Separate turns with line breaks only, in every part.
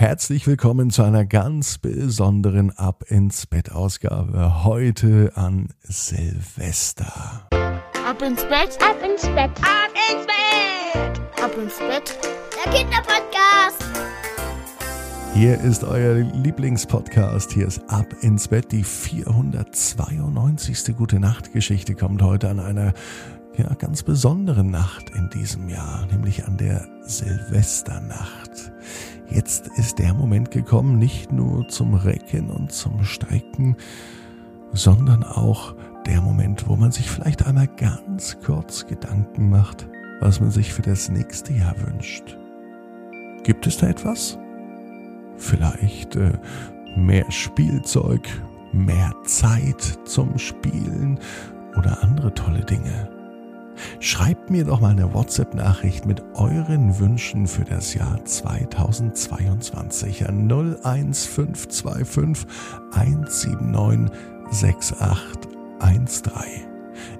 Herzlich willkommen zu einer ganz besonderen Ab ins Bett Ausgabe heute an Silvester.
Ab ins Bett,
ab ins Bett,
ab ins Bett, ab ins Bett.
Der Kinderpodcast.
Hier ist euer Lieblingspodcast. Hier ist Ab ins Bett. Die 492. Gute Nacht Geschichte kommt heute an einer ja, ganz besonderen Nacht in diesem Jahr, nämlich an der Silvesternacht. Jetzt ist der Moment gekommen, nicht nur zum Recken und zum Strecken, sondern auch der Moment, wo man sich vielleicht einmal ganz kurz Gedanken macht, was man sich für das nächste Jahr wünscht. Gibt es da etwas? Vielleicht äh, mehr Spielzeug, mehr Zeit zum Spielen oder andere tolle Dinge. Schreibt mir doch mal eine WhatsApp-Nachricht mit euren Wünschen für das Jahr 2022 an 01525 179 6813.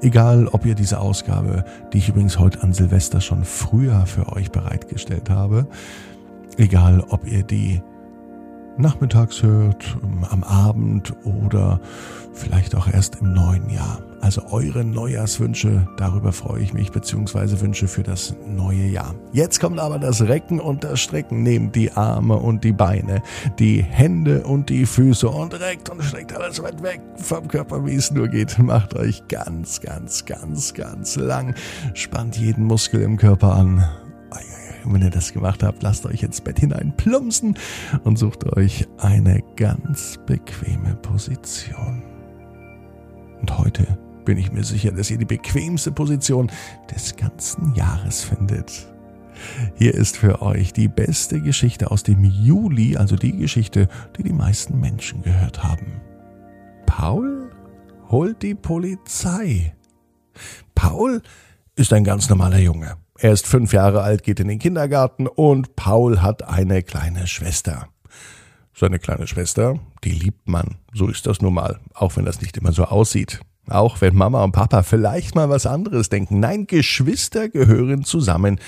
Egal, ob ihr diese Ausgabe, die ich übrigens heute an Silvester schon früher für euch bereitgestellt habe, egal, ob ihr die nachmittags hört, am Abend oder vielleicht auch erst im neuen Jahr. Also eure Neujahrswünsche, darüber freue ich mich, beziehungsweise Wünsche für das neue Jahr. Jetzt kommt aber das Recken und das Strecken. Nehmt die Arme und die Beine, die Hände und die Füße und reckt und streckt alles weit weg vom Körper, wie es nur geht. Macht euch ganz, ganz, ganz, ganz lang. Spannt jeden Muskel im Körper an. Wenn ihr das gemacht habt, lasst euch ins Bett hinein plumpsen und sucht euch eine ganz bequeme Position. Und heute bin ich mir sicher, dass ihr die bequemste Position des ganzen Jahres findet. Hier ist für euch die beste Geschichte aus dem Juli, also die Geschichte, die die meisten Menschen gehört haben. Paul holt die Polizei. Paul ist ein ganz normaler Junge. Er ist fünf Jahre alt, geht in den Kindergarten und Paul hat eine kleine Schwester. Seine kleine Schwester, die liebt man. So ist das nun mal, auch wenn das nicht immer so aussieht. Auch wenn Mama und Papa vielleicht mal was anderes denken. Nein, Geschwister gehören zusammen.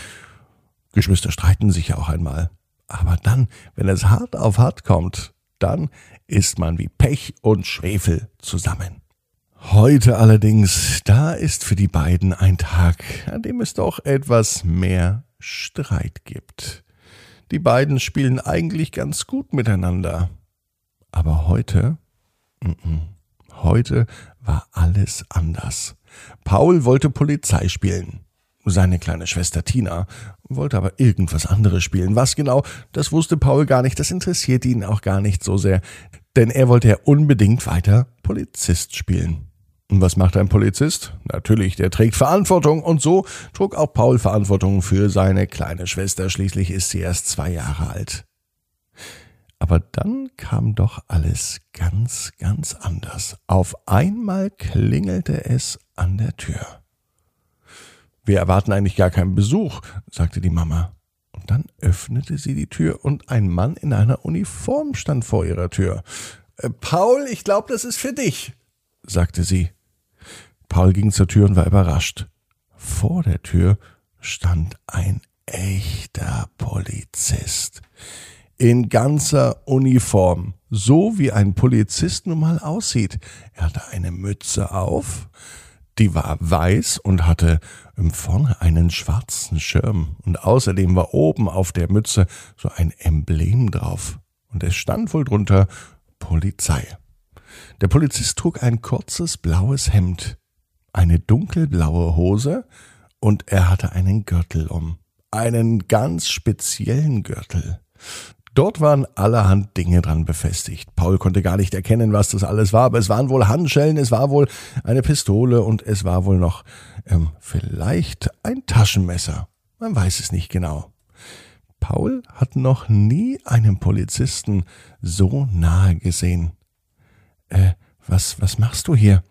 Geschwister streiten sich ja auch einmal. Aber dann, wenn es hart auf hart kommt, dann ist man wie Pech und Schwefel zusammen. Heute allerdings, da ist für die beiden ein Tag, an dem es doch etwas mehr Streit gibt. Die beiden spielen eigentlich ganz gut miteinander. Aber heute, n -n, heute war alles anders. Paul wollte Polizei spielen. Seine kleine Schwester Tina wollte aber irgendwas anderes spielen. Was genau, das wusste Paul gar nicht, das interessierte ihn auch gar nicht so sehr, denn er wollte ja unbedingt weiter Polizist spielen. Und was macht ein Polizist? Natürlich, der trägt Verantwortung und so trug auch Paul Verantwortung für seine kleine Schwester. Schließlich ist sie erst zwei Jahre alt. Aber dann kam doch alles ganz, ganz anders. Auf einmal klingelte es an der Tür. Wir erwarten eigentlich gar keinen Besuch, sagte die Mama. Und dann öffnete sie die Tür und ein Mann in einer Uniform stand vor ihrer Tür. Äh, Paul, ich glaube, das ist für dich, sagte sie. Paul ging zur Tür und war überrascht. Vor der Tür stand ein echter Polizist in ganzer Uniform, so wie ein Polizist nun mal aussieht. Er hatte eine Mütze auf, die war weiß und hatte vorne einen schwarzen Schirm und außerdem war oben auf der Mütze so ein Emblem drauf und es stand wohl drunter Polizei. Der Polizist trug ein kurzes blaues Hemd, eine dunkelblaue Hose und er hatte einen Gürtel um, einen ganz speziellen Gürtel. Dort waren allerhand Dinge dran befestigt. Paul konnte gar nicht erkennen, was das alles war, aber es waren wohl Handschellen, es war wohl eine Pistole und es war wohl noch ähm, vielleicht ein Taschenmesser. Man weiß es nicht genau. Paul hat noch nie einen Polizisten so nahe gesehen. Äh, was, was machst du hier?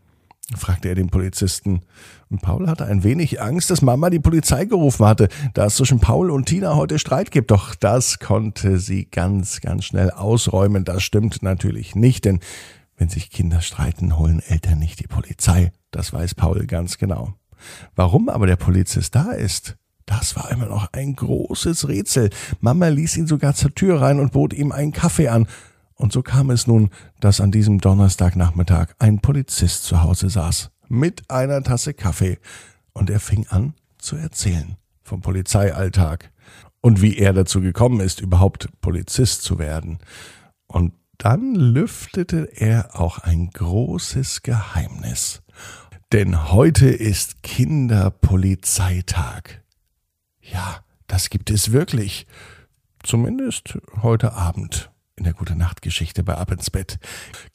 Fragte er den Polizisten. Und Paul hatte ein wenig Angst, dass Mama die Polizei gerufen hatte, da es zwischen Paul und Tina heute Streit gibt. Doch das konnte sie ganz, ganz schnell ausräumen. Das stimmt natürlich nicht, denn wenn sich Kinder streiten, holen Eltern nicht die Polizei. Das weiß Paul ganz genau. Warum aber der Polizist da ist, Das war immer noch ein großes Rätsel. Mama ließ ihn sogar zur Tür rein und bot ihm einen Kaffee an. Und so kam es nun, dass an diesem Donnerstagnachmittag ein Polizist zu Hause saß, mit einer Tasse Kaffee. Und er fing an zu erzählen vom Polizeialltag und wie er dazu gekommen ist, überhaupt Polizist zu werden. Und dann lüftete er auch ein großes Geheimnis. Denn heute ist Kinderpolizeitag. Ja, das gibt es wirklich. Zumindest heute Abend in der Gute Nacht Geschichte bei Ab ins Bett.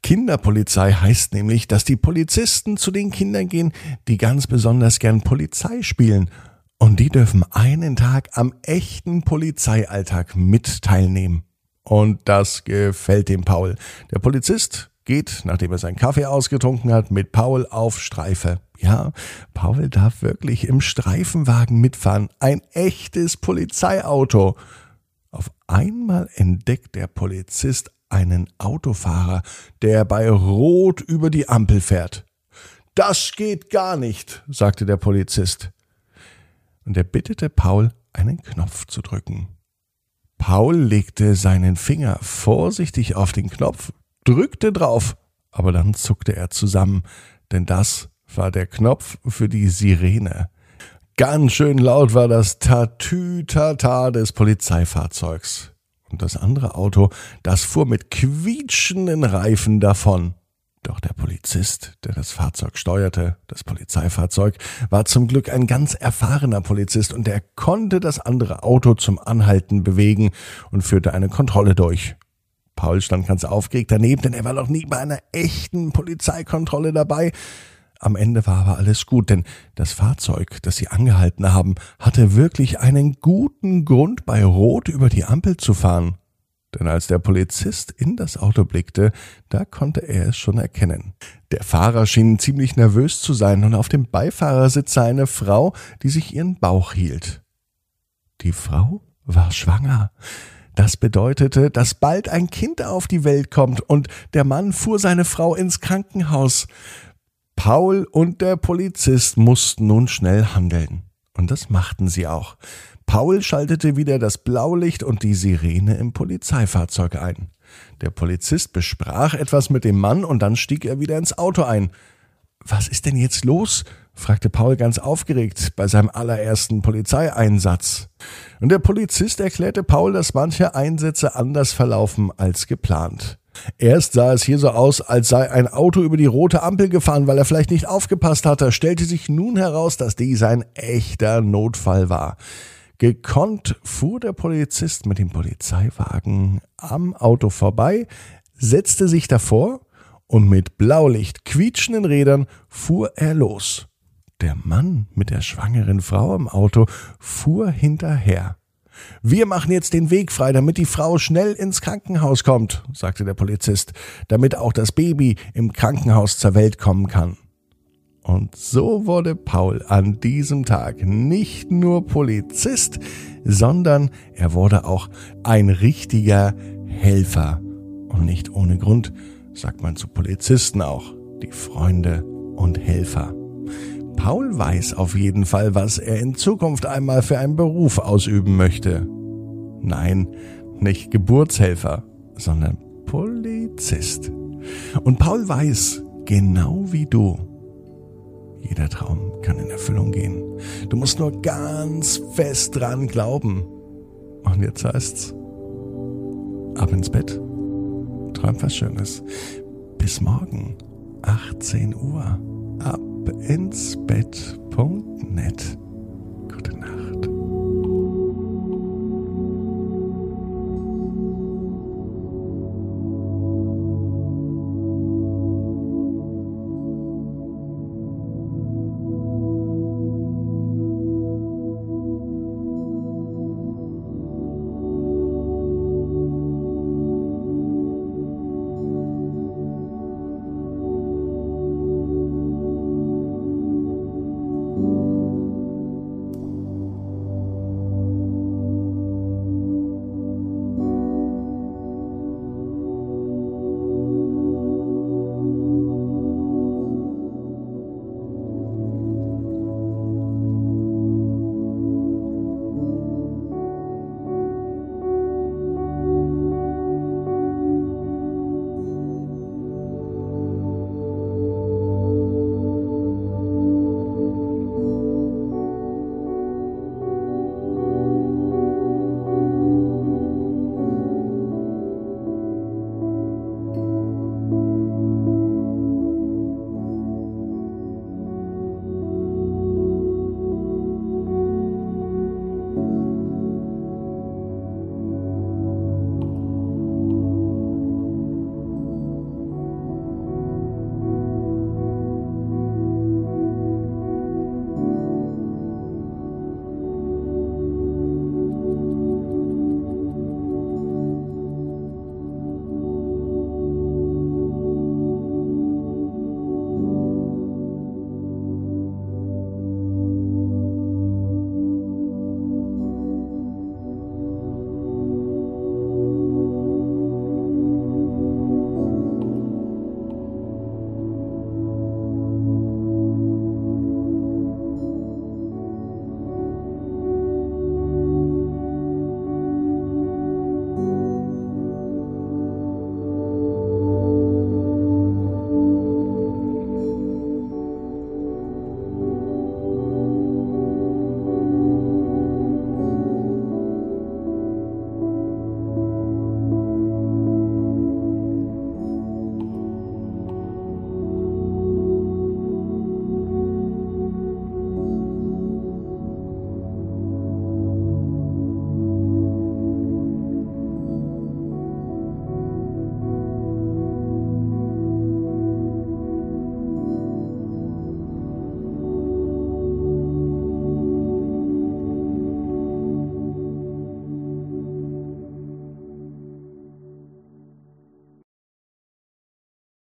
Kinderpolizei heißt nämlich, dass die Polizisten zu den Kindern gehen, die ganz besonders gern Polizei spielen. Und die dürfen einen Tag am echten Polizeialltag mit teilnehmen. Und das gefällt dem Paul. Der Polizist geht, nachdem er seinen Kaffee ausgetrunken hat, mit Paul auf Streife. Ja, Paul darf wirklich im Streifenwagen mitfahren. Ein echtes Polizeiauto. Auf einmal entdeckt der Polizist einen Autofahrer, der bei Rot über die Ampel fährt. Das geht gar nicht, sagte der Polizist. Und er bittete Paul, einen Knopf zu drücken. Paul legte seinen Finger vorsichtig auf den Knopf, drückte drauf, aber dann zuckte er zusammen, denn das war der Knopf für die Sirene. Ganz schön laut war das Tatütata des Polizeifahrzeugs. Und das andere Auto, das fuhr mit quietschenden Reifen davon. Doch der Polizist, der das Fahrzeug steuerte, das Polizeifahrzeug, war zum Glück ein ganz erfahrener Polizist und er konnte das andere Auto zum Anhalten bewegen und führte eine Kontrolle durch. Paul stand ganz aufgeregt daneben, denn er war noch nie bei einer echten Polizeikontrolle dabei. Am Ende war aber alles gut, denn das Fahrzeug, das sie angehalten haben, hatte wirklich einen guten Grund, bei Rot über die Ampel zu fahren denn als der Polizist in das Auto blickte, da konnte er es schon erkennen. Der Fahrer schien ziemlich nervös zu sein und auf dem Beifahrersitz sah eine Frau, die sich ihren Bauch hielt. Die Frau war schwanger. Das bedeutete, dass bald ein Kind auf die Welt kommt und der Mann fuhr seine Frau ins Krankenhaus. Paul und der Polizist mussten nun schnell handeln. Und das machten sie auch. Paul schaltete wieder das Blaulicht und die Sirene im Polizeifahrzeug ein. Der Polizist besprach etwas mit dem Mann und dann stieg er wieder ins Auto ein. Was ist denn jetzt los? fragte Paul ganz aufgeregt bei seinem allerersten Polizeieinsatz. Und der Polizist erklärte Paul, dass manche Einsätze anders verlaufen als geplant. Erst sah es hier so aus, als sei ein Auto über die rote Ampel gefahren, weil er vielleicht nicht aufgepasst hatte, stellte sich nun heraus, dass dies ein echter Notfall war. Gekonnt fuhr der Polizist mit dem Polizeiwagen am Auto vorbei, setzte sich davor und mit Blaulicht quietschenden Rädern fuhr er los. Der Mann mit der schwangeren Frau im Auto fuhr hinterher. Wir machen jetzt den Weg frei, damit die Frau schnell ins Krankenhaus kommt, sagte der Polizist, damit auch das Baby im Krankenhaus zur Welt kommen kann. Und so wurde Paul an diesem Tag nicht nur Polizist, sondern er wurde auch ein richtiger Helfer. Und nicht ohne Grund sagt man zu Polizisten auch die Freunde und Helfer. Paul weiß auf jeden Fall, was er in Zukunft einmal für einen Beruf ausüben möchte. Nein, nicht Geburtshelfer, sondern Polizist. Und Paul weiß, genau wie du, jeder Traum kann in Erfüllung gehen. Du musst nur ganz fest dran glauben. Und jetzt heißt's, ab ins Bett. Träum was Schönes. Bis morgen, 18 Uhr. Ab ins Bett.net.